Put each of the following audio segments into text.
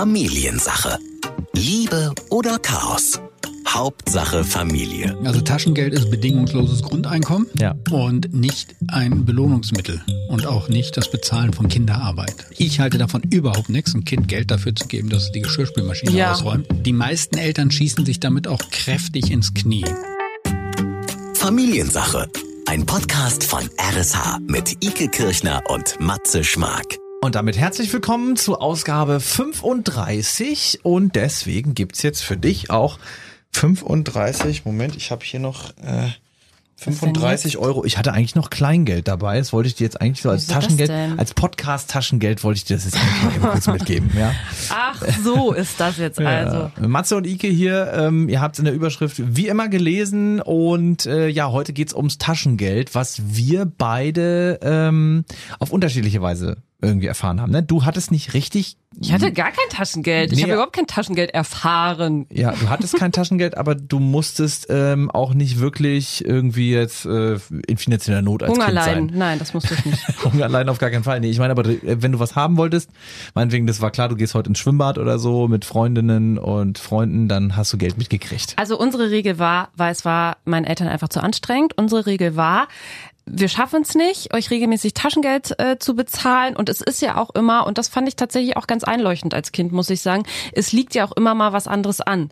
Familiensache. Liebe oder Chaos? Hauptsache Familie. Also Taschengeld ist bedingungsloses Grundeinkommen Ja. und nicht ein Belohnungsmittel und auch nicht das Bezahlen von Kinderarbeit. Ich halte davon überhaupt nichts, ein Kind Geld dafür zu geben, dass es die Geschirrspülmaschine Ja. ausräumt. Die meisten Eltern schießen sich damit auch kräftig ins Knie. Familiensache. Ein Podcast von RSH mit Ike Kirchner und Matze Schmark. Und damit herzlich willkommen zu Ausgabe 35 und deswegen gibt's jetzt für dich auch 35, Moment, ich habe hier noch äh, 35 Euro. Ich hatte eigentlich noch Kleingeld dabei, das wollte ich dir jetzt eigentlich so als Taschengeld, als Podcast-Taschengeld wollte ich dir das jetzt eigentlich mal eben kurz mitgeben. Ja. Ach, so ist das jetzt also. Ja. Matze und Ike hier, ähm, ihr habt in der Überschrift wie immer gelesen und äh, ja, heute geht's ums Taschengeld, was wir beide ähm, auf unterschiedliche Weise irgendwie erfahren haben. Ne? Du hattest nicht richtig, Ich hatte gar kein Taschengeld. Ich Nee. habe überhaupt kein Taschengeld erfahren. ja, du hattest kein Taschengeld, aber du musstest ähm, auch nicht wirklich irgendwie jetzt äh, in finanzieller Not als Hunger Kind sein. Nein, das musste ich nicht. Hunger allein auf gar keinen Fall. Nee, ich meine aber, äh, wenn du was haben wolltest, meinetwegen, das war klar, du gehst heute ins Schwimmbad oder so mit Freundinnen und Freunden, dann hast du Geld mitgekriegt. Also unsere Regel war, weil es war meinen Eltern einfach zu anstrengend, unsere Regel war, wir schaffen es nicht, euch regelmäßig Taschengeld äh, zu bezahlen. Und es ist ja auch immer, und das fand ich tatsächlich auch ganz einleuchtend als Kind, muss ich sagen, es liegt ja auch immer mal was anderes an.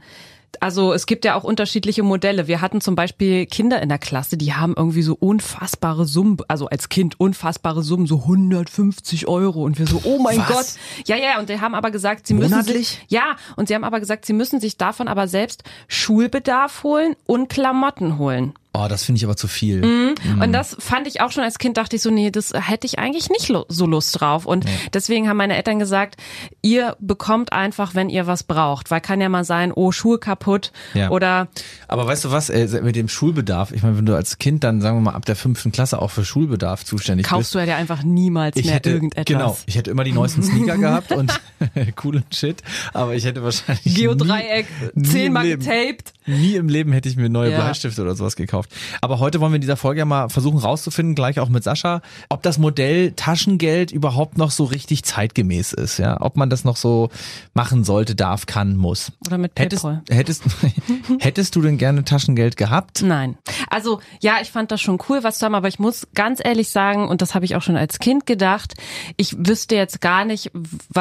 Also es gibt ja auch unterschiedliche Modelle. Wir hatten zum Beispiel Kinder in der Klasse, die haben irgendwie so unfassbare Summen, also als Kind unfassbare Summen, so 150 Euro. Und wir so, oh mein Was? Gott. Ja, ja, und die haben aber gesagt, sie müssen Monatlich? sich, ja, und sie haben aber gesagt, sie müssen sich davon aber selbst Schulbedarf holen und Klamotten holen. Oh, das finde ich aber zu viel. Mhm. Und das fand ich auch schon als Kind, dachte ich so, nee, das hätte ich eigentlich nicht so Lust drauf. Und deswegen haben meine Eltern gesagt, ihr bekommt einfach, wenn ihr was braucht. Weil kann ja mal sein, oh, Schuhe kaputt Ja. oder Aber weißt du was, äh, mit dem Schulbedarf, ich meine, wenn du als Kind dann, sagen wir mal, ab der fünften Klasse auch für Schulbedarf zuständig kaufst bist. du ja dir einfach niemals ich mehr hätte, irgendetwas. genau, ich hätte immer die neuesten Sneaker gehabt und coolen Shit, aber ich hätte wahrscheinlich Geodreieck, zehnmal getaped. Nie im Leben hätte ich mir neue Ja. Bleistifte oder sowas gekauft. Aber heute wollen wir in dieser Folge ja mal versuchen rauszufinden, gleich auch mit Sascha, ob das Modell Taschengeld überhaupt noch so richtig zeitgemäß ist, ja, ob man das noch so machen sollte, darf, kann, muss. Oder mit Hättest, Paypal. hättest, hättest du denn gerne Taschengeld gehabt? Nein. Also ja, ich fand das schon cool, was zu haben, aber ich muss ganz ehrlich sagen, und das habe ich auch schon als Kind gedacht, ich wüsste jetzt gar nicht,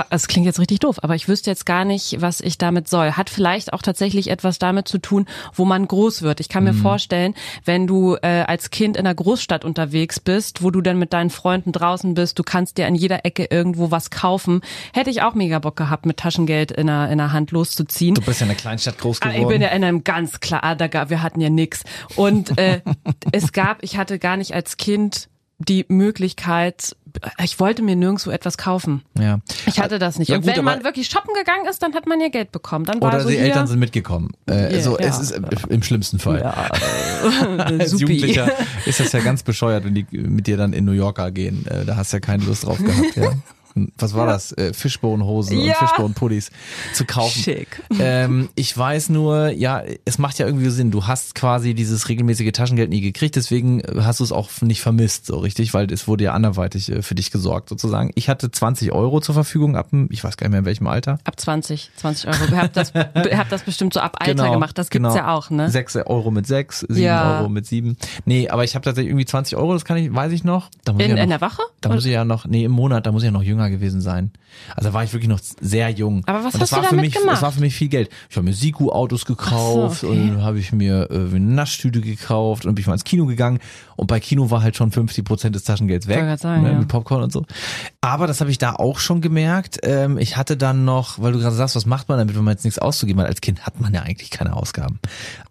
es klingt jetzt richtig doof, aber ich wüsste jetzt gar nicht, was ich damit soll. Hat vielleicht auch tatsächlich etwas damit zu tun, wo man groß wird. Ich kann mir vorstellen, wenn du äh, als Kind in einer Großstadt unterwegs bist, wo du dann mit deinen Freunden draußen bist, du kannst dir an jeder Ecke irgendwo was kaufen, hätte ich auch mega Bock gehabt, mit Taschengeld in der, in der Hand loszuziehen. Du bist ja in einer Kleinstadt groß Ah, geworden. Ich bin ja in einem ganz klar, ah, da gab, wir hatten ja nix. Und äh, es gab, ich hatte gar nicht als Kind die Möglichkeit, ich wollte mir nirgendwo etwas kaufen. ja. Ich hatte das nicht. Ja, und gut, wenn man wirklich shoppen gegangen ist, dann hat man ja Geld bekommen. Dann war Oder so die Eltern sind mitgekommen. Äh, Ja, so, ja. es ist äh, im schlimmsten Fall. ja, äh, Als. Jugendlicher ist das ja ganz bescheuert, wenn die mit dir dann in New Yorker gehen. Äh, Da hast du ja keine Lust drauf gehabt, ja. Was war das? Äh, Fischbohnenhosen Ja. und Fischbohnenpullis zu kaufen. Schick. Ähm, ich weiß nur, ja, es macht ja irgendwie Sinn. Du hast quasi dieses regelmäßige Taschengeld nie gekriegt, deswegen hast du es auch nicht vermisst, so richtig, weil es wurde ja anderweitig äh, für dich gesorgt, sozusagen. Ich hatte 20 Euro zur Verfügung ab, ich weiß gar nicht mehr in welchem Alter. Ab 20, 20 Euro. Ihr habt das, habt das bestimmt so ab Alter gemacht. Das gibt's ja auch, ne? 6 Euro mit 6, 7 Ja. Euro mit 7. Nee, aber ich habe tatsächlich irgendwie 20 Euro, das kann ich, weiß ich noch. Da muss ich In, ja in noch, der Woche? Da muss ich ja noch, nee, im Monat, da muss ich ja noch jünger gewesen sein. Also da war ich wirklich noch sehr jung. Aber was und das hast du war für damit mich, gemacht? Das war für mich viel Geld. Ich habe mir Siku-Autos gekauft so, okay. und habe ich mir äh, eine Naschtüte gekauft und bin ich mal ins Kino gegangen. Und bei Kino war halt schon 50 Prozent des Taschengelds weg. Sagen, ja. Mit Popcorn und so. Aber das habe ich da auch schon gemerkt. Ähm, ich hatte dann noch, weil du gerade sagst, was macht man damit, wenn man jetzt nichts auszugeben hat? Als Kind hat man ja eigentlich keine Ausgaben.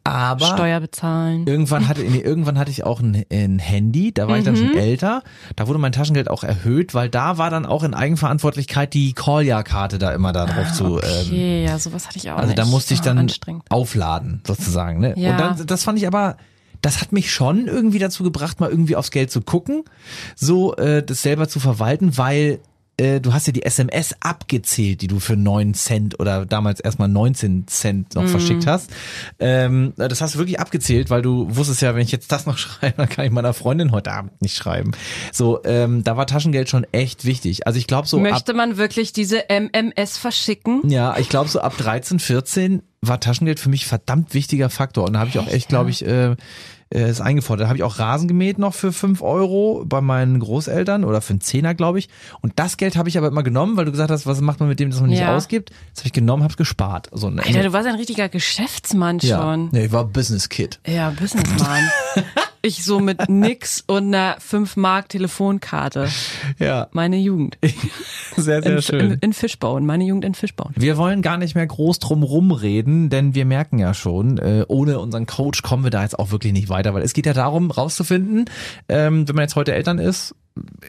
Aber Steuer bezahlen. Irgendwann hatte, nee, irgendwann hatte ich auch ein, ein Handy, da war ich dann Mhm. schon älter. Da wurde mein Taschengeld auch erhöht, weil da war dann auch in Eigenverantwortlichkeit die Call-Ja-Karte da immer da drauf zu. Ähm, Ah, Okay, ja, sowas hatte ich auch also nicht. da musste ich Oh, dann Anstrengend. aufladen, sozusagen. Ne? Ja. Und dann, das fand ich aber, das hat mich schon irgendwie dazu gebracht, mal irgendwie aufs Geld zu gucken, so äh, das selber zu verwalten, weil äh, du hast ja die SMS abgezählt, die du für 9 Cent oder damals erstmal 19 Cent noch verschickt hast. Ähm, das hast du wirklich abgezählt, weil du wusstest ja, wenn ich jetzt das noch schreibe, dann kann ich meiner Freundin heute Abend nicht schreiben. So, ähm, da war Taschengeld schon echt wichtig. Also ich glaube so Möchte man wirklich diese MMS verschicken? ja, ich glaube so ab 13, 14 war Taschengeld für mich verdammt wichtiger Faktor und da habe ich auch echt, glaube ich, äh, äh, ist eingefordert. Da habe ich auch Rasen gemäht noch für 5 Euro bei meinen Großeltern oder für einen Zehner, glaube ich. Und das Geld habe ich aber immer genommen, weil du gesagt hast, was macht man mit dem, das man nicht Ja. ausgibt. Das habe ich genommen, habe es gespart. So eine Alter, du warst ein richtiger Geschäftsmann ja. schon. Nee, ich war Business Kid. Ja, Businessman. ich so mit nix und einer 5 Mark Telefonkarte. Ja, Meine Jugend. sehr, sehr In, schön. in, in Fischbauen. Meine Jugend in Fischbauen. Wir wollen gar nicht mehr groß drum rumreden, denn wir merken ja schon, äh, ohne unseren Coach kommen wir da jetzt auch wirklich nicht weiter, weil es geht ja darum, rauszufinden, ähm, wenn man jetzt heute Eltern ist,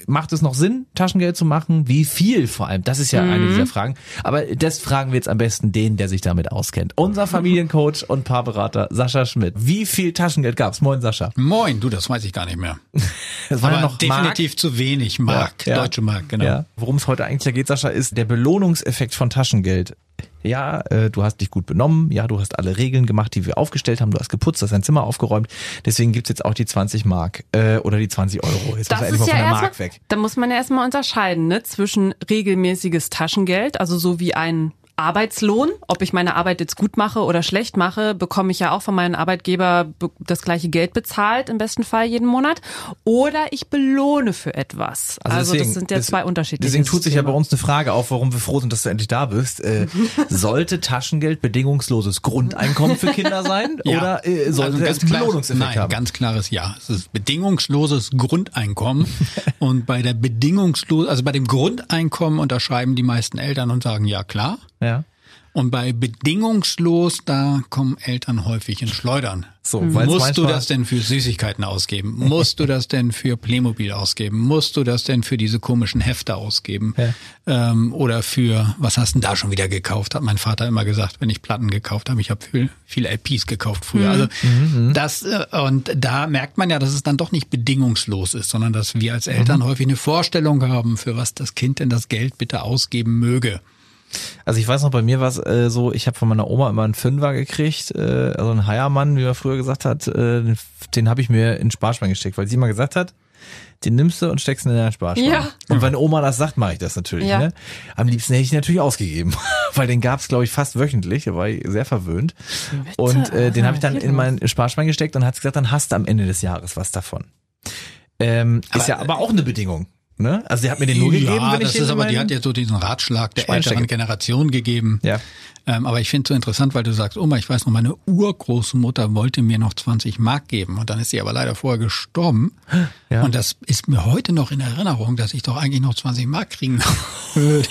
macht es noch Sinn, Taschengeld zu machen? Wie viel vor allem? Das ist ja eine dieser Fragen. Aber das fragen wir jetzt am besten den, der sich damit auskennt. Unser Familiencoach und Paarberater Sascha Schmidt. Wie viel Taschengeld gab's? Moin Sascha. Moin, du, das weiß ich gar nicht mehr. Das war ja noch definitiv zu wenig Mark, Ja, ja. deutsche Mark, genau. Ja. Worum es heute eigentlich geht, Sascha, ist der Belohnungseffekt von Taschengeld. Ja, äh, du hast dich gut benommen, ja, du hast alle Regeln gemacht, die wir aufgestellt haben, du hast geputzt, hast dein Zimmer aufgeräumt, deswegen gibt's jetzt auch die 20 Mark äh, oder die 20 Euro. Jetzt Das muss ist ja von der erstmal, Mark weg. da muss man ja erstmal unterscheiden, ne, zwischen regelmäßiges Taschengeld, also so wie ein Arbeitslohn, ob ich meine Arbeit jetzt gut mache oder schlecht mache, bekomme ich ja auch von meinem Arbeitgeber be- das gleiche Geld bezahlt, im besten Fall jeden Monat, oder ich belohne für etwas. Also, das sind ja zwei unterschiedliche Deswegen tut sich ja bei uns eine Frage auf, warum wir froh sind, dass du endlich da bist. Äh, sollte Taschengeld bedingungsloses Grundeinkommen für Kinder sein Ja. oder äh, sollte Also es einen Belohnungseffekt nein, haben? ganz klares Ja. Es ist bedingungsloses Grundeinkommen. und bei der bedingungslos, also bei dem Grundeinkommen unterschreiben die meisten Eltern und sagen ja klar. ja. Und bei bedingungslos, da kommen Eltern häufig in Schleudern. So, Musst du das denn für Süßigkeiten ausgeben? Musst du das denn für Playmobil ausgeben? Musst du das denn für diese komischen Hefte ausgeben? Ähm, oder für, was hast du denn da schon wieder gekauft? Hat mein Vater immer gesagt, wenn ich Platten gekauft habe. Ich habe viel, viele LPs gekauft früher. Also das, äh, und da merkt man ja, dass es dann doch nicht bedingungslos ist, sondern dass wir als Eltern häufig eine Vorstellung haben, für was das Kind denn das Geld bitte ausgeben möge. Also ich weiß noch, bei mir war es äh, so, ich habe von meiner Oma immer einen Fünfer gekriegt, äh, also einen Heiermann, wie man früher gesagt hat, äh, den habe ich mir in den Sparschwein gesteckt, weil sie immer gesagt hat, den nimmst du und steckst ihn in den Sparschwein. Ja. Und wenn Oma das sagt, mache ich das natürlich. Ja. Ne? Am liebsten hätte ich ihn natürlich ausgegeben, weil den gab's glaube ich, fast wöchentlich, da war ich sehr verwöhnt. Und äh, den habe ich dann in mein Sparschwein gesteckt und hat gesagt, dann hast du am Ende des Jahres was davon. Ähm, ist ja aber auch eine Bedingung. Ne? Also sie hat mir den nur gegeben, ja, wenn ich das ist aber, die hat ja so diesen Ratschlag der älteren. Generation gegeben. Ja. Ähm, aber ich finde es so interessant, weil du sagst, Oma, ich weiß noch, meine Urgroßmutter wollte mir noch 20 Mark geben und dann ist sie aber leider vorher gestorben. Ja. Und das ist mir heute noch in Erinnerung, dass ich doch eigentlich noch 20 Mark kriegen würde.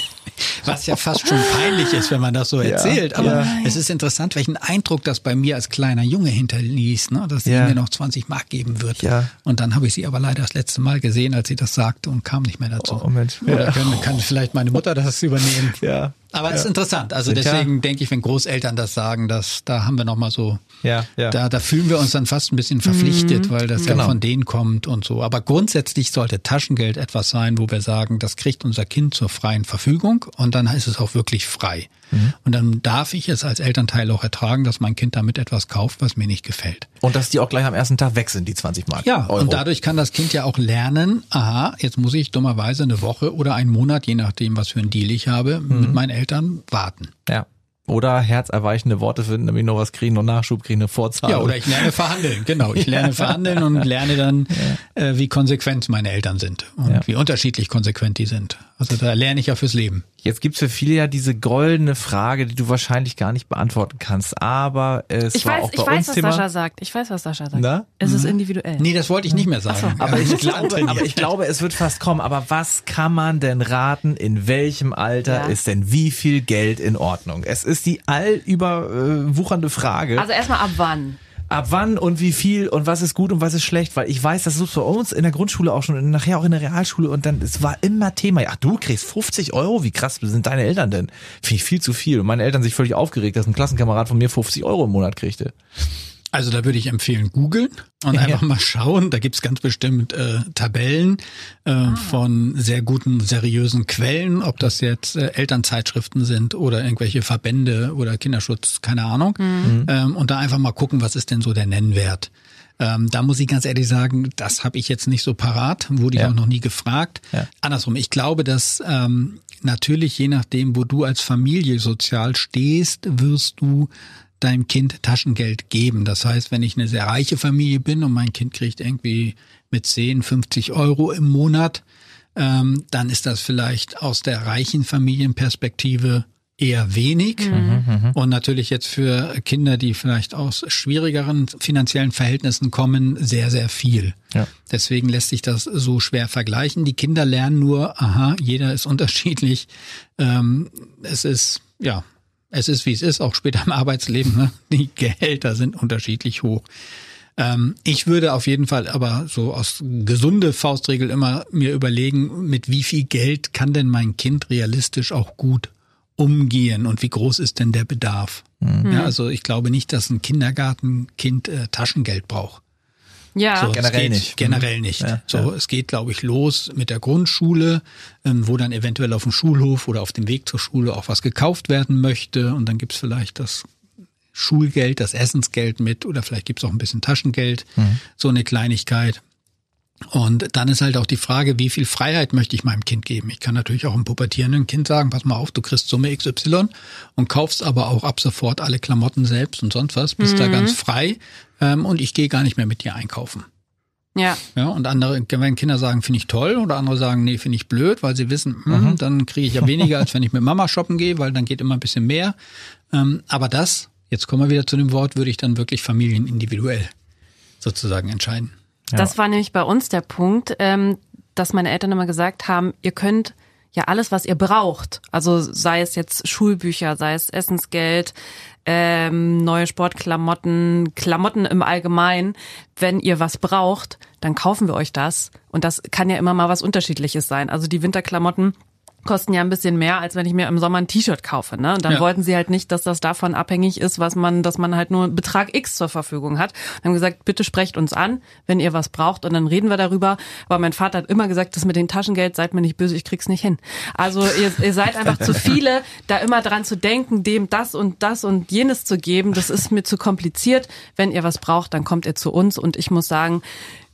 Was ja fast schon peinlich ist, wenn man das so erzählt. Aber ja. es ist interessant, welchen Eindruck das bei mir als kleiner Junge hinterließ, ne? dass sie Ja. mir noch 20 Mark geben wird. Ja. Und dann habe ich sie aber leider das letzte Mal gesehen, als sie das sagte und kam nicht mehr dazu. Oh, Mensch. Oder Ja. kann, kann vielleicht meine Mutter das übernehmen. Ja. Aber es ist interessant. Also deswegen denke ich, wenn Großeltern das sagen, dass da haben wir noch mal so, Ja, ja. da, da fühlen wir uns dann fast ein bisschen verpflichtet, weil das Genau. ja von denen kommt und so. Aber grundsätzlich sollte Taschengeld etwas sein, wo wir sagen, das kriegt unser Kind zur freien Verfügung und dann ist es auch wirklich frei. Mhm. Und dann darf ich es als Elternteil auch ertragen, dass mein Kind damit etwas kauft, was mir nicht gefällt. Und dass die auch gleich am ersten Tag weg sind, die 20 Mark. Ja, Euro. und dadurch kann das Kind ja auch lernen, aha, jetzt muss ich dummerweise eine Woche oder einen Monat, je nachdem, was für ein Deal ich habe, Mhm. mit meinen Eltern warten. Ja. Oder herzerweichende Worte finden, damit ich noch was kriegen, noch Nachschub kriegen, eine Vorzahl. Ja, oder ich lerne verhandeln, genau. Ich lerne verhandeln und lerne dann, äh, wie konsequent meine Eltern sind und Ja. wie unterschiedlich konsequent die sind. Also da lerne ich ja fürs Leben. Jetzt gibt's für viele ja diese goldene Frage, die du wahrscheinlich gar nicht beantworten kannst, aber es Ich war weiß, auch ich bei weiß, uns was Thema. Sascha sagt. Ich weiß, was Sascha sagt. Na? Es ist individuell. Nee, das wollte ich nicht mehr sagen. Aber ich, glaube, aber ich glaube, es wird fast kommen. Aber was kann man denn raten? In welchem Alter Ja. ist denn wie viel Geld in Ordnung? Es ist die allüberwuchernde Frage. Also erstmal ab wann? Ab wann und wie viel und was ist gut und was ist schlecht, weil ich weiß, das ist bei uns in der Grundschule auch schon und nachher auch in der Realschule und dann, es war immer Thema, ja, du kriegst 50 Euro, wie krass sind deine Eltern denn? Finde ich viel zu viel und meine Eltern sich völlig aufgeregt, dass ein Klassenkamerad von mir 50 Euro im Monat kriegte. Also da würde ich empfehlen, googeln und einfach mal schauen. Da gibt's ganz bestimmt äh, Tabellen äh, ah. von sehr guten, seriösen Quellen, ob das jetzt äh, Elternzeitschriften sind oder irgendwelche Verbände oder Kinderschutz, keine Ahnung. Mhm. Ähm, und da einfach mal gucken, was ist denn so der Nennwert. Ähm, da muss ich ganz ehrlich sagen, das habe ich jetzt nicht so parat, wurde ich ja. auch noch nie gefragt. Ja. Andersrum, ich glaube, dass ähm, natürlich je nachdem, wo du als Familie sozial stehst, wirst du deinem Kind Taschengeld geben. Das heißt, wenn ich eine sehr reiche Familie bin und mein Kind kriegt irgendwie mit 10, 50 Euro im Monat, ähm, dann ist das vielleicht aus der reichen Familienperspektive eher wenig. Mhm. mhm, mhm. Und natürlich jetzt für Kinder, die vielleicht aus schwierigeren finanziellen Verhältnissen kommen, sehr, sehr viel. Ja. Deswegen lässt sich das so schwer vergleichen. Die Kinder lernen nur, aha, jeder ist unterschiedlich. Ähm, es ist, ja, es ist wie es ist, auch später im Arbeitsleben. Ne? Die Gehälter sind unterschiedlich hoch. Ähm, ich würde auf jeden Fall aber so aus gesunde Faustregel immer mir überlegen, mit wie viel Geld kann denn mein Kind realistisch auch gut umgehen und wie groß ist denn der Bedarf? Mhm. Ja, also ich glaube nicht, dass ein Kindergartenkind äh, Taschengeld braucht. Ja, so, generell nicht. Generell nicht. Ja, so, ja. es geht, glaube ich, los mit der Grundschule, ähm, wo dann eventuell auf dem Schulhof oder auf dem Weg zur Schule auch was gekauft werden möchte. Und dann gibt's vielleicht das Schulgeld, das Essensgeld mit oder vielleicht gibt's auch ein bisschen Taschengeld, mhm. so eine Kleinigkeit. Und dann ist halt auch die Frage, wie viel Freiheit möchte ich meinem Kind geben? Ich kann natürlich auch einem pubertierenden Kind sagen, pass mal auf, du kriegst Summe XY und kaufst aber auch ab sofort alle Klamotten selbst und sonst was, bist mhm. da ganz frei ähm, und ich gehe gar nicht mehr mit dir einkaufen. Ja. Ja, und andere, wenn Kinder sagen, finde ich toll, oder andere sagen, nee, finde ich blöd, weil sie wissen, hm, mhm. dann kriege ich ja weniger, als wenn ich mit Mama shoppen gehe, weil dann geht immer ein bisschen mehr. Ähm, aber das, jetzt kommen wir wieder zu dem Wort, würde ich dann wirklich familienindividuell sozusagen entscheiden. Das war nämlich bei uns der Punkt, ähm, dass meine Eltern immer gesagt haben, ihr könnt ja alles, was ihr braucht, also sei es jetzt Schulbücher, sei es Essensgeld, ähm, neue Sportklamotten, Klamotten im Allgemeinen, wenn ihr was braucht, dann kaufen wir euch das. Und das kann ja immer mal was Unterschiedliches sein. Also die Winterklamotten kosten ja ein bisschen mehr, als wenn ich mir im Sommer ein T-Shirt kaufe. Ne? Und dann ja. wollten sie halt nicht, dass das davon abhängig ist, was man, dass man halt nur Betrag X zur Verfügung hat. Und haben gesagt, bitte sprecht uns an, wenn ihr was braucht und dann reden wir darüber. Aber mein Vater hat immer gesagt, das mit dem Taschengeld, seid mir nicht böse, ich krieg's nicht hin. Also ihr, ihr seid einfach zu viele, da immer dran zu denken, dem das und das und jenes zu geben. Das ist mir zu kompliziert. Wenn ihr was braucht, dann kommt ihr zu uns. Und ich muss sagen,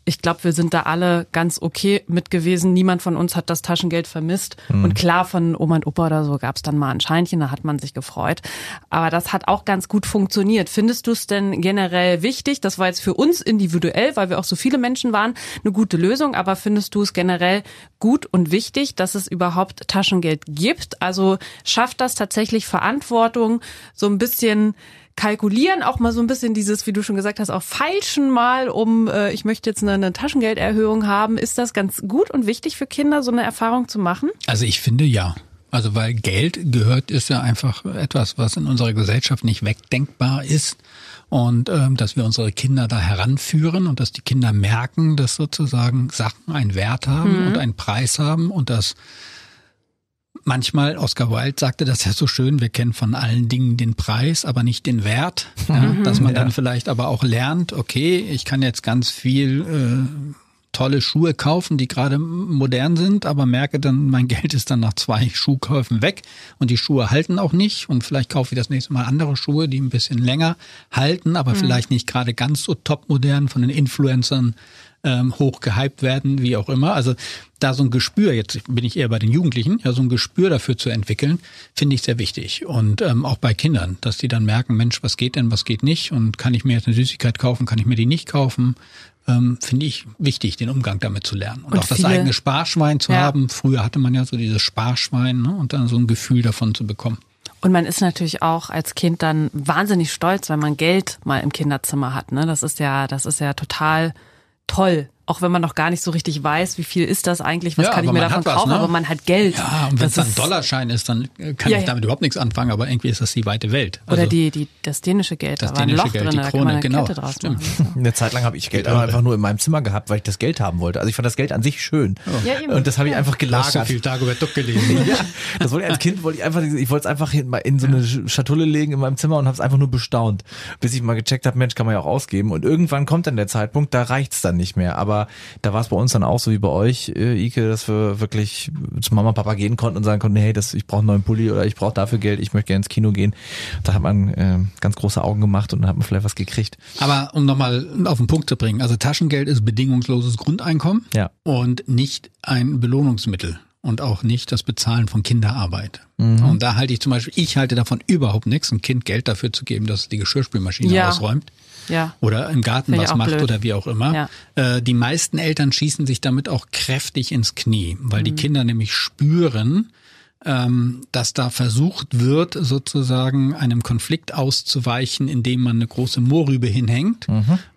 ich glaube, wir sind da alle ganz okay mit gewesen. Niemand von uns hat das Taschengeld vermisst. Mhm. Und klar, von Oma und Opa oder so gab es dann mal ein Scheinchen, da hat man sich gefreut. Aber das hat auch ganz gut funktioniert. Findest du es denn generell wichtig? Das war jetzt für uns individuell, weil wir auch so viele Menschen waren, eine gute Lösung. Aber findest du es generell gut und wichtig, dass es überhaupt Taschengeld gibt? Also schafft das tatsächlich Verantwortung, so ein bisschen kalkulieren, auch mal so ein bisschen dieses, wie du schon gesagt hast, auch falschen mal, um äh, ich möchte jetzt eine, eine Taschengelderhöhung haben. Ist das ganz gut und wichtig für Kinder, so eine Erfahrung zu machen? Also ich finde ja. Also weil Geld gehört ist ja einfach etwas, was in unserer Gesellschaft nicht wegdenkbar ist und ähm, dass wir unsere Kinder da heranführen und dass die Kinder merken, dass sozusagen Sachen einen Wert haben mhm. und einen Preis haben und dass manchmal, Oscar Wilde sagte das ja so schön, wir kennen von allen Dingen den Preis, aber nicht den Wert. Ja, mhm. dass man ja. dann vielleicht aber auch lernt, okay, ich kann jetzt ganz viel äh, tolle Schuhe kaufen, die gerade modern sind, aber merke dann, mein Geld ist dann nach zwei Schuhkäufen weg und die Schuhe halten auch nicht und vielleicht kaufe ich das nächste Mal andere Schuhe, die ein bisschen länger halten, aber mhm. vielleicht nicht gerade ganz so top modern von den Influencern ähm, hoch gehypt werden, wie auch immer. Also da so ein Gespür, jetzt bin ich eher bei den Jugendlichen, ja, so ein Gespür dafür zu entwickeln, finde ich sehr wichtig. Und ähm, auch bei Kindern, dass die dann merken, Mensch, was geht denn, was geht nicht? Und kann ich mir jetzt eine Süßigkeit kaufen, kann ich mir die nicht kaufen? Ähm, finde ich wichtig, den Umgang damit zu lernen. Und, und auch das eigene Sparschwein zu ja. haben. Früher hatte man ja so dieses Sparschwein ne? und dann so ein Gefühl davon zu bekommen. Und man ist natürlich auch als Kind dann wahnsinnig stolz, wenn man Geld mal im Kinderzimmer hat. Ne? Das ist ja, das ist ja total toll auch wenn man noch gar nicht so richtig weiß, wie viel ist das eigentlich, was Ja, kann ich mir davon was, kaufen, ne? aber man hat Geld. Ja, und wenn es Das dann ist- Dollarschein ist, dann kann Ja, ich ja. damit überhaupt nichts anfangen, aber irgendwie ist das die weite Welt. Oder Also, die, die, das dänische Geld, Das da war ein Loch Geld, drin, die da kann Krone, man eine genau, Kette draus stimmt. machen. Eine Zeit lang habe ich Geld aber einfach nur in meinem Zimmer gehabt, weil ich das Geld haben wollte. Also ich fand das Geld an sich schön. Ja, eben. Und das habe ich einfach Du hast so gelagert. viel Dagobert Duck gelesen. Ja, das wollte ich als Kind wollte ich einfach, ich wollte es einfach in, in so eine Schatulle legen in meinem Zimmer und habe es einfach nur bestaunt, bis ich mal gecheckt habe, Mensch, kann man ja auch ausgeben. Und irgendwann kommt dann der Zeitpunkt, da reicht's dann nicht mehr. Aber da war es bei uns dann auch so wie bei euch, äh, Ike, dass wir wirklich zu Mama, Papa gehen konnten und sagen konnten, hey, das, ich brauche einen neuen Pulli oder ich brauche dafür Geld, ich möchte gerne ins Kino gehen. Da hat man äh, ganz große Augen gemacht und dann hat man vielleicht was gekriegt. Aber um nochmal auf den Punkt zu bringen, also Taschengeld ist bedingungsloses Grundeinkommen Ja. und nicht ein Belohnungsmittel und auch nicht das Bezahlen von Kinderarbeit. Und da halte ich zum Beispiel, ich halte davon überhaupt nichts, ein Kind Geld dafür zu geben, dass es die Geschirrspülmaschine Ja. ausräumt Ja. oder im Garten Finde ich was macht blöd. oder wie auch immer. Ja. Äh, die meisten Eltern schießen sich damit auch kräftig ins Knie, weil Mhm. die Kinder nämlich spüren, ähm, dass da versucht wird, sozusagen einem Konflikt auszuweichen, indem man eine große Mohrrübe hinhängt.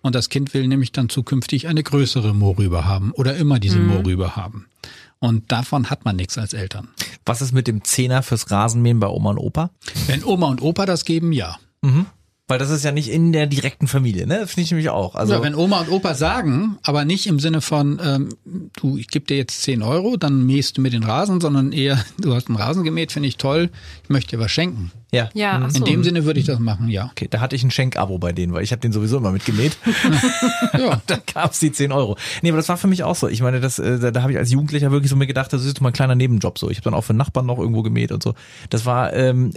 Und das Kind will nämlich dann zukünftig eine größere Mohrrübe haben oder immer diese Mhm. Mohrrübe haben. Und davon hat man nichts als Eltern. Was ist mit dem Zehner fürs Rasenmähen bei Oma und Opa? Wenn Oma und Opa das geben, ja. Weil das ist ja nicht in der direkten Familie, ne? Finde ich nämlich auch. Also ja, wenn Oma und Opa sagen, aber nicht im Sinne von, ähm, du, ich gebe dir jetzt 10 Euro, dann mähst du mir den Rasen, sondern eher, du hast einen Rasen gemäht, finde ich toll, ich möchte dir was schenken. Ja. Ja, ach so. In dem Sinne würde ich das machen, ja. Okay, da hatte ich ein Schenkabo bei denen, weil ich habe den sowieso immer mitgemäht. Ja. da gab's die 10 Euro. Nee, aber das war für mich auch so. Ich meine, das, äh, da, da habe ich als Jugendlicher wirklich so mir gedacht, das ist jetzt mal ein kleiner Nebenjob so. Ich habe dann auch für Nachbarn noch irgendwo gemäht und so. Das war, ähm,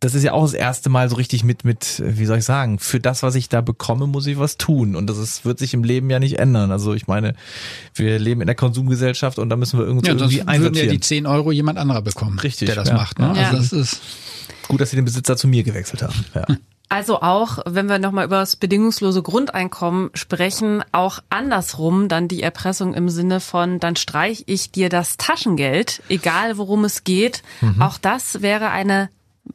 das ist ja auch das erste Mal so richtig mit, mit, wie soll ich sagen, für das, was ich da bekomme, muss ich was tun. Und das ist, wird sich im Leben ja nicht ändern. Also ich meine, wir leben in der Konsumgesellschaft und da müssen wir irgendwie, Ja, irgendwie würden ja einsortieren. die 10 Euro jemand anderer bekommen, Richtig, der das ja. macht. Ne? Ja. Also das ist, Gut, dass sie den Besitzer zu mir gewechselt haben. Ja. Also auch, wenn wir nochmal über das bedingungslose Grundeinkommen sprechen, auch andersrum dann die Erpressung im Sinne von, dann streich ich dir das Taschengeld, egal worum es geht. Auch das wäre eine,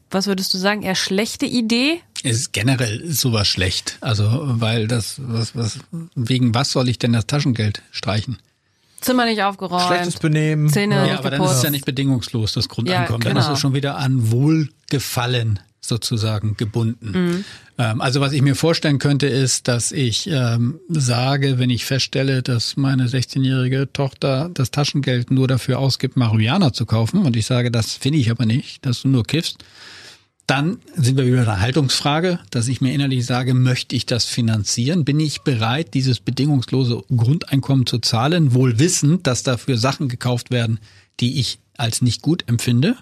was würdest du sagen, eher schlechte Idee? ist generell ist sowas schlecht. Also, weil das, was, was, wegen was soll ich denn das Taschengeld streichen? Zimmer nicht aufgeräumt. Schlechtes Benehmen. Zähne Ja, nicht aber dann ist es geputzt. ja nicht bedingungslos, das Grundeinkommen. Ja, Dann ist genau. es schon wieder an Wohlgefallen sozusagen gebunden. Mhm. Ähm, also was ich mir vorstellen könnte, ist, dass ich ähm, sage, wenn ich feststelle, dass meine 16-jährige Tochter das Taschengeld nur dafür ausgibt, Marihuana zu kaufen, und ich sage, das finde ich aber nicht, dass du nur kiffst, dann sind wir wieder bei der Haltungsfrage, dass ich mir innerlich sage, möchte ich das finanzieren? Bin ich bereit, dieses bedingungslose Grundeinkommen zu zahlen, wohl wissend, dass dafür Sachen gekauft werden, die ich als nicht gut empfinde?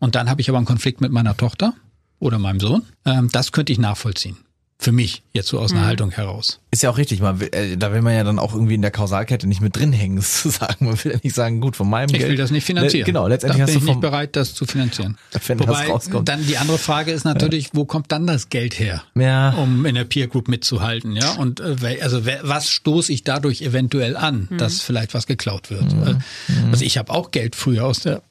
Und dann habe ich aber einen Konflikt mit meiner Tochter oder meinem Sohn. Ähm, das könnte ich nachvollziehen. Für mich, jetzt so aus einer Haltung heraus. Ist ja auch richtig, man will, äh, da will man ja dann auch irgendwie in der Kausalkette nicht mit drin hängen, sozusagen. Man will ja nicht sagen, gut, von meinem Ich Geld. will das nicht finanzieren. Le- Genau, letztendlich da hast bin du ich vom, nicht bereit, das zu finanzieren. Wenn das Wobei, rauskommt. dann die andere Frage ist natürlich, wo kommt dann das Geld her? Ja. um in der Peer Group mitzuhalten, ja. Und äh, also wer- was stoße ich dadurch eventuell an, dass vielleicht was geklaut wird? Äh, Also ich habe auch Geld früher aus der,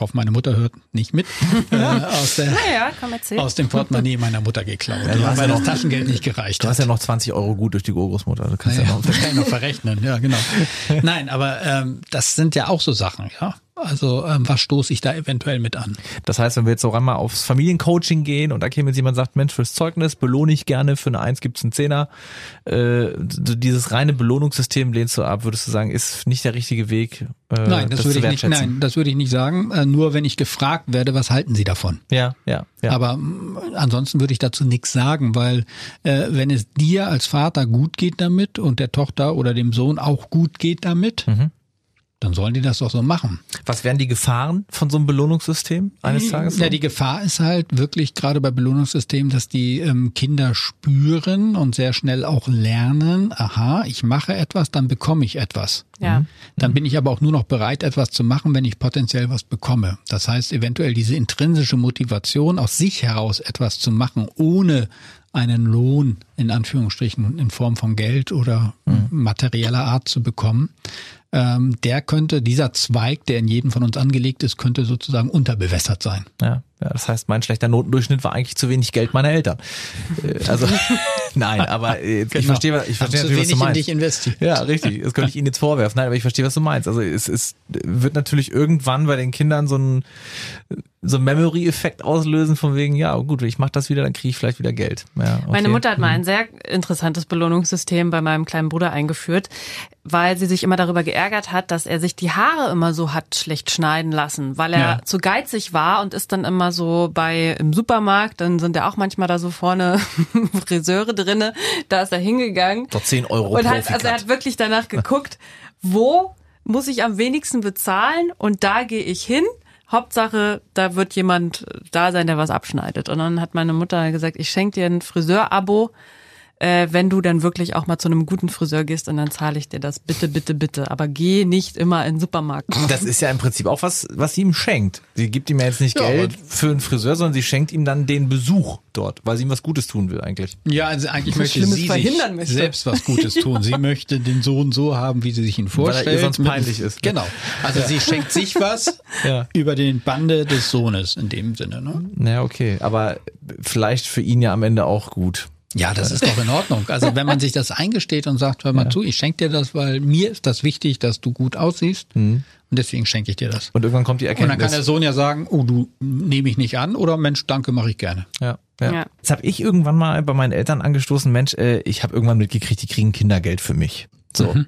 hoffe meine Mutter hört nicht mit, äh, aus der Naja, aus dem Portemonnaie meiner Mutter geklaut, du ja, hast weil ja das noch- Taschengeld nicht gereicht du hast ja noch 20 Euro gut durch die Urgroßmutter. Du kannst ja, Ja, noch. das kann ich noch verrechnen, ja, genau. Nein, aber ähm, das sind ja auch so Sachen, ja. Also ähm, was stoße ich da eventuell mit an? Das heißt, wenn wir jetzt so einmal aufs Familiencoaching gehen und da käme jetzt jemand sagt, Mensch, fürs Zeugnis belohne ich gerne, für eine Eins gibt's einen Zehner. Äh, dieses reine Belohnungssystem lehnst du ab, würdest du sagen, ist nicht der richtige Weg. Äh, Nein, das, zu würde ich nicht. Nein, das würde ich nicht sagen. Äh, nur wenn ich gefragt werde, was halten Sie davon? Ja, ja, ja. Aber mm, ansonsten würde ich dazu nichts sagen, weil äh, wenn es dir als Vater gut geht damit und der Tochter oder dem Sohn auch gut geht damit, Mhm. Dann sollen die das doch so machen. Was wären die Gefahren von so einem Belohnungssystem eines Tages? Ja, die Gefahr ist halt wirklich gerade bei Belohnungssystemen, dass die ähm, Kinder spüren und sehr schnell auch lernen, aha, ich mache etwas, dann bekomme ich etwas. ja. Dann bin ich aber auch nur noch bereit, etwas zu machen, wenn ich potenziell was bekomme. Das heißt, eventuell diese intrinsische Motivation, aus sich heraus etwas zu machen, ohne einen Lohn in Anführungsstrichen in Form von Geld oder materieller Art zu bekommen, ähm, der könnte, dieser Zweig, der in jedem von uns angelegt ist, könnte sozusagen unterbewässert sein. Ja, Ja, das heißt, mein schlechter Notendurchschnitt war eigentlich zu wenig Geld meiner Eltern. Äh, also nein, aber äh, Genau. ich verstehe, was- ich verstehe natürlich, was du wenig in meinst. dich investiert. Ja, richtig. Das könnte ich Ihnen jetzt vorwerfen. Nein, aber ich verstehe, was du meinst. Also es, es wird natürlich irgendwann bei den Kindern so ein so ein Memory-Effekt auslösen von wegen, ja gut, ich mache das wieder, dann kriege ich vielleicht wieder Geld. Ja, okay. Meine Mutter hat mal ein sehr interessantes Belohnungssystem bei meinem kleinen Bruder eingeführt, weil sie sich immer darüber geärgert hat, dass er sich die Haare immer so hat schlecht schneiden lassen, weil er Ja. zu geizig war und ist dann immer so bei im Supermarkt, dann sind ja auch manchmal da so vorne Friseure drinne, da ist er hingegangen Doch 10 Euro und hat, also er hat wirklich danach geguckt, wo muss ich am wenigsten bezahlen und da gehe ich hin. Hauptsache, da wird jemand da sein, der was abschneidet. Und dann hat meine Mutter gesagt, ich schenke dir ein Friseur-Abo, äh, wenn du dann wirklich auch mal zu einem guten Friseur gehst und dann zahle ich dir das. Bitte, bitte, bitte. Aber geh nicht immer in den Supermarkt. Das ist ja im Prinzip auch was, was sie ihm schenkt. Sie gibt ihm ja jetzt nicht Ja, Geld für einen Friseur, sondern sie schenkt ihm dann den Besuch dort, weil sie ihm was Gutes tun will eigentlich. Ja, also eigentlich möchte Schlimmes sie verhindern sich möchte. selbst was Gutes tun. Sie möchte den Sohn so haben, wie sie sich ihn er vorstellt. ihr sonst peinlich ist, ne? Genau. Also sie schenkt sich was Ja. über den Bande des Sohnes in dem Sinne. Ne? Ja, okay. Aber vielleicht für ihn ja am Ende auch gut. Ja, das ist doch in Ordnung. Also wenn man sich das eingesteht und sagt, hör mal zu, ich schenke dir das, weil mir ist das wichtig, dass du gut aussiehst und deswegen schenke ich dir das. Und irgendwann kommt die Und dann Erkenntnis. kann der Sohn ja sagen, oh, du nehme ich nicht an oder Mensch, danke, mache ich gerne. Ja, ja. Ja. Jetzt habe ich irgendwann mal bei meinen Eltern angestoßen, Mensch, äh, ich habe irgendwann mitgekriegt, die kriegen Kindergeld für mich. So.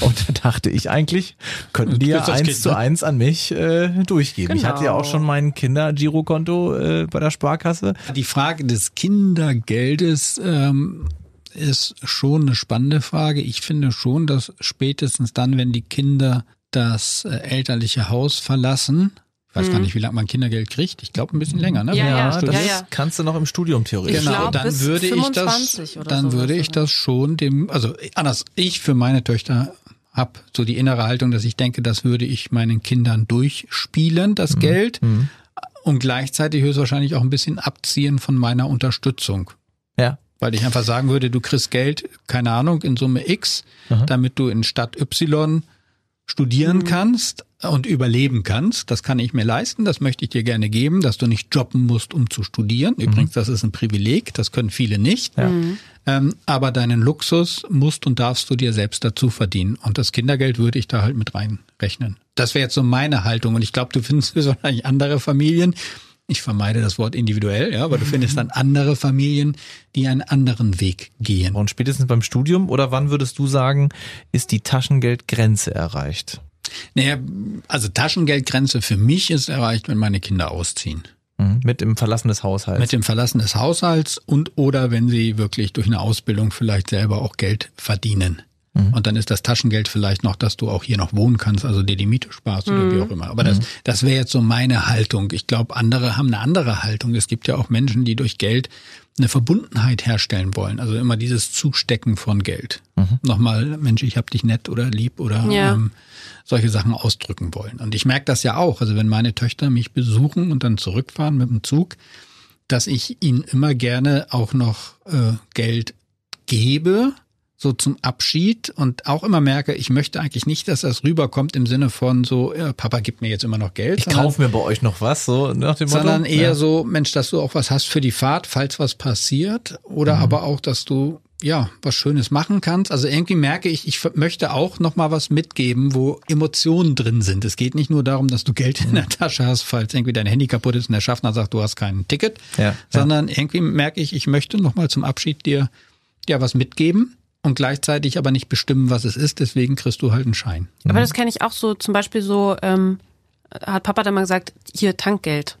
Und da dachte ich eigentlich, könnten die ja das eins Kind, zu ne? eins an mich äh, durchgeben. Ich hatte ja auch Genau. schon mein Kinder-Girokonto äh, bei der Sparkasse. Die Frage des Kindergeldes ähm, ist schon eine spannende Frage. Ich finde schon, dass spätestens dann, wenn die Kinder das äh, elterliche Haus verlassen, ich weiß gar nicht, wie lange man Kindergeld kriegt. Ich glaube ein bisschen länger, ne? Ja, ja, studiert. ja, ja. kannst du noch im Studium theoretisch. Ich Genau, glaub, dann bis würde ich das, 25 oder dann sowas, würde ich oder? das schon dem, also anders, ich für meine Töchter hab so die innere Haltung, dass ich denke, das würde ich meinen Kindern durchspielen, das Geld, und gleichzeitig höchstwahrscheinlich auch ein bisschen abziehen von meiner Unterstützung. Ja. Weil ich einfach sagen würde, du kriegst Geld, keine Ahnung, in Summe X, damit du in Stadt Y studieren kannst und überleben kannst. Das kann ich mir leisten, das möchte ich dir gerne geben, dass du nicht jobben musst, um zu studieren. Übrigens, das ist ein Privileg, das können viele nicht. Ähm, aber deinen Luxus musst und darfst du dir selbst dazu verdienen. Und das Kindergeld würde ich da halt mit reinrechnen. Das wäre jetzt so meine Haltung. Und ich glaube, du findest wahrscheinlich andere Familien. Ich vermeide das Wort individuell, ja, aber du findest dann andere Familien, die einen anderen Weg gehen. Und spätestens beim Studium oder wann würdest du sagen, ist die Taschengeldgrenze erreicht? Naja, also Taschengeldgrenze für mich ist erreicht, wenn meine Kinder ausziehen. Mhm. Mit dem Verlassen des Haushalts. Mit dem Verlassen des Haushalts und oder wenn sie wirklich durch eine Ausbildung vielleicht selber auch Geld verdienen. Und dann ist das Taschengeld vielleicht noch, dass du auch hier noch wohnen kannst, also dir die Miete sparst oder wie auch immer. Aber das, das wäre jetzt so meine Haltung. Ich glaube, andere haben eine andere Haltung. Es gibt ja auch Menschen, die durch Geld eine Verbundenheit herstellen wollen. Also immer dieses Zustecken von Geld. Nochmal, Mensch, ich hab dich nett oder lieb oder Ja. ähm, solche Sachen ausdrücken wollen. Und ich merke das ja auch. Also wenn meine Töchter mich besuchen und dann zurückfahren mit dem Zug, dass ich ihnen immer gerne auch noch äh, Geld gebe, so zum Abschied und auch immer merke, ich möchte eigentlich nicht, dass das rüberkommt im Sinne von so, ja, Papa gibt mir jetzt immer noch Geld. ich sondern- kaufe mir bei euch noch was, so nach dem Motto. sondern eher ja. so, Mensch, dass du auch was hast für die Fahrt, falls was passiert, oder Mhm. aber auch, dass du ja was Schönes machen kannst. Also irgendwie merke ich, ich möchte auch noch mal was mitgeben, wo Emotionen drin sind. Es geht nicht nur darum, dass du Geld Mhm. in der Tasche hast, falls irgendwie dein Handy kaputt ist und der Schaffner sagt, du hast kein Ticket, Ja, ja. sondern irgendwie merke ich, ich möchte noch mal zum Abschied dir ja was mitgeben und gleichzeitig aber nicht bestimmen, was es ist. Deswegen kriegst du halt einen Schein. Aber das kenne ich auch so, zum Beispiel so, ähm, hat Papa dann mal gesagt, hier Tankgeld.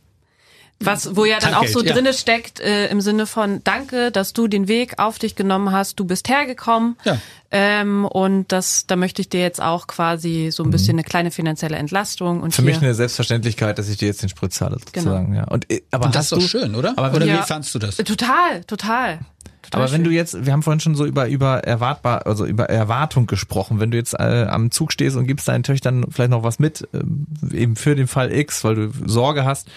Was, wo ja dann auch Tankgeld, so ja. drinne steckt, äh, im Sinne von Danke, dass du den Weg auf dich genommen hast, du bist hergekommen. Ja. Ähm, und das, da möchte ich dir jetzt auch quasi so ein bisschen eine kleine finanzielle Entlastung und Mhm. Für hier, mich eine Selbstverständlichkeit, dass ich dir jetzt den Sprit zahle, sozusagen. Ja. Und, äh, aber Und das ist doch schön, oder? Aber oder Ja. wie fandst du das? Total, total. Aber wenn du jetzt, wir haben vorhin schon so über über erwartbar, also über Erwartung gesprochen. Wenn du jetzt äh, am Zug stehst und gibst deinen Töchtern vielleicht noch was mit, äh, eben für den Fall X, weil du Sorge hast,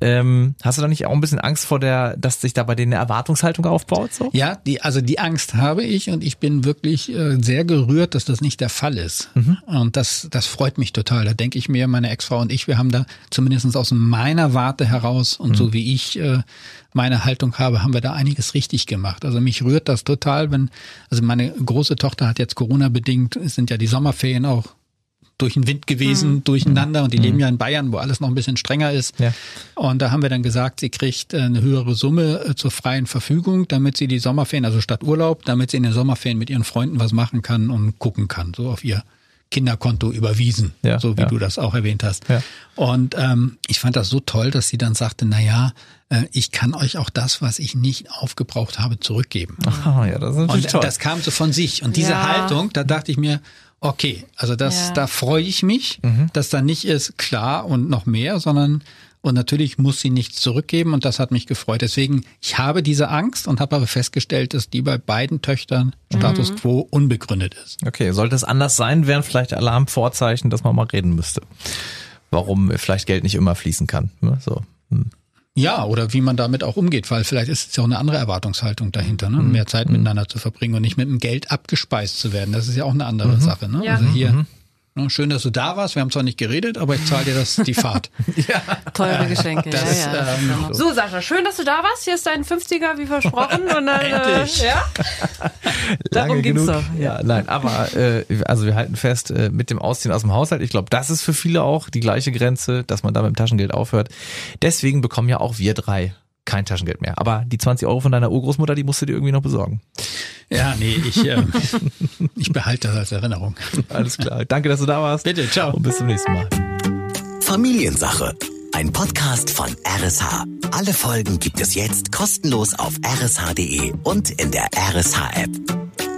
ähm, hast du da nicht auch ein bisschen Angst vor der, dass sich da bei denen eine Erwartungshaltung aufbaut? So? Ja, die, also die Angst habe ich und ich bin wirklich äh, sehr gerührt, dass das nicht der Fall ist. Mhm. Und das, das freut mich total. Da denke ich mir, meine Ex-Frau und ich, wir haben da zumindest aus meiner Warte heraus und mhm. so wie ich äh, meine Haltung habe, haben wir da einiges richtig gemacht. Also mich rührt das total, wenn, also meine große Tochter hat jetzt Corona bedingt, es sind ja die Sommerferien auch durch den Wind gewesen, mhm. durcheinander und die mhm. leben ja in Bayern, wo alles noch ein bisschen strenger ist. Ja. Und da haben wir dann gesagt, sie kriegt äh, eine höhere Summe äh, zur freien Verfügung, damit sie die Sommerferien, also statt Urlaub, damit sie in den Sommerferien mit ihren Freunden was machen kann und gucken kann, so auf ihr Kinderkonto überwiesen, ja, so wie ja. du das auch erwähnt hast. Ja. Und ähm, ich fand das so toll, dass sie dann sagte, na ja, äh, ich kann euch auch das, was ich nicht aufgebraucht habe, zurückgeben. Aha, ja, das ist natürlich Und toll. das kam so von sich. Und diese Haltung, da dachte ich mir, okay, also das, da freue ich mich, mhm. dass da nicht ist klar und noch mehr, sondern und natürlich muss sie nichts zurückgeben und das hat mich gefreut. Deswegen, ich habe diese Angst und habe aber festgestellt, dass die bei beiden Töchtern Status mhm. quo unbegründet ist. Okay, sollte es anders sein, wären vielleicht Alarmvorzeichen, dass man mal reden müsste. Warum vielleicht Geld nicht immer fließen kann. Ne? So. Hm. Ja, oder wie man damit auch umgeht, weil vielleicht ist es ja auch eine andere Erwartungshaltung dahinter, ne? Mhm. mehr Zeit mhm. miteinander zu verbringen und nicht mit dem Geld abgespeist zu werden. Das ist ja auch eine andere mhm. Sache. Ne? Ja. Also hier mhm. Schön, dass du da warst. Wir haben zwar nicht geredet, aber ich zahle dir das die Fahrt. ja. Teure Geschenke. Das, ja, ja. Ähm, so, Sascha, schön, dass du da warst. Hier ist dein 50er, wie versprochen. Und dann, äh, ja? Darum ging's genug. doch. Ja. ja, nein, aber äh, also wir halten fest, äh, mit dem Ausziehen aus dem Haushalt, ich glaube, das ist für viele auch die gleiche Grenze, dass man da mit dem Taschengeld aufhört. Deswegen bekommen ja auch wir drei kein Taschengeld mehr. Aber die 20 Euro von deiner Urgroßmutter, die musst du dir irgendwie noch besorgen. Ja, nee, ich, äh, ich behalte das als Erinnerung. Alles klar. Danke, dass du da warst. Bitte, ciao. Und bis zum nächsten Mal. Familiensache. Ein Podcast von RSH. Alle Folgen gibt es jetzt kostenlos auf rsh.de und in der RSH-App.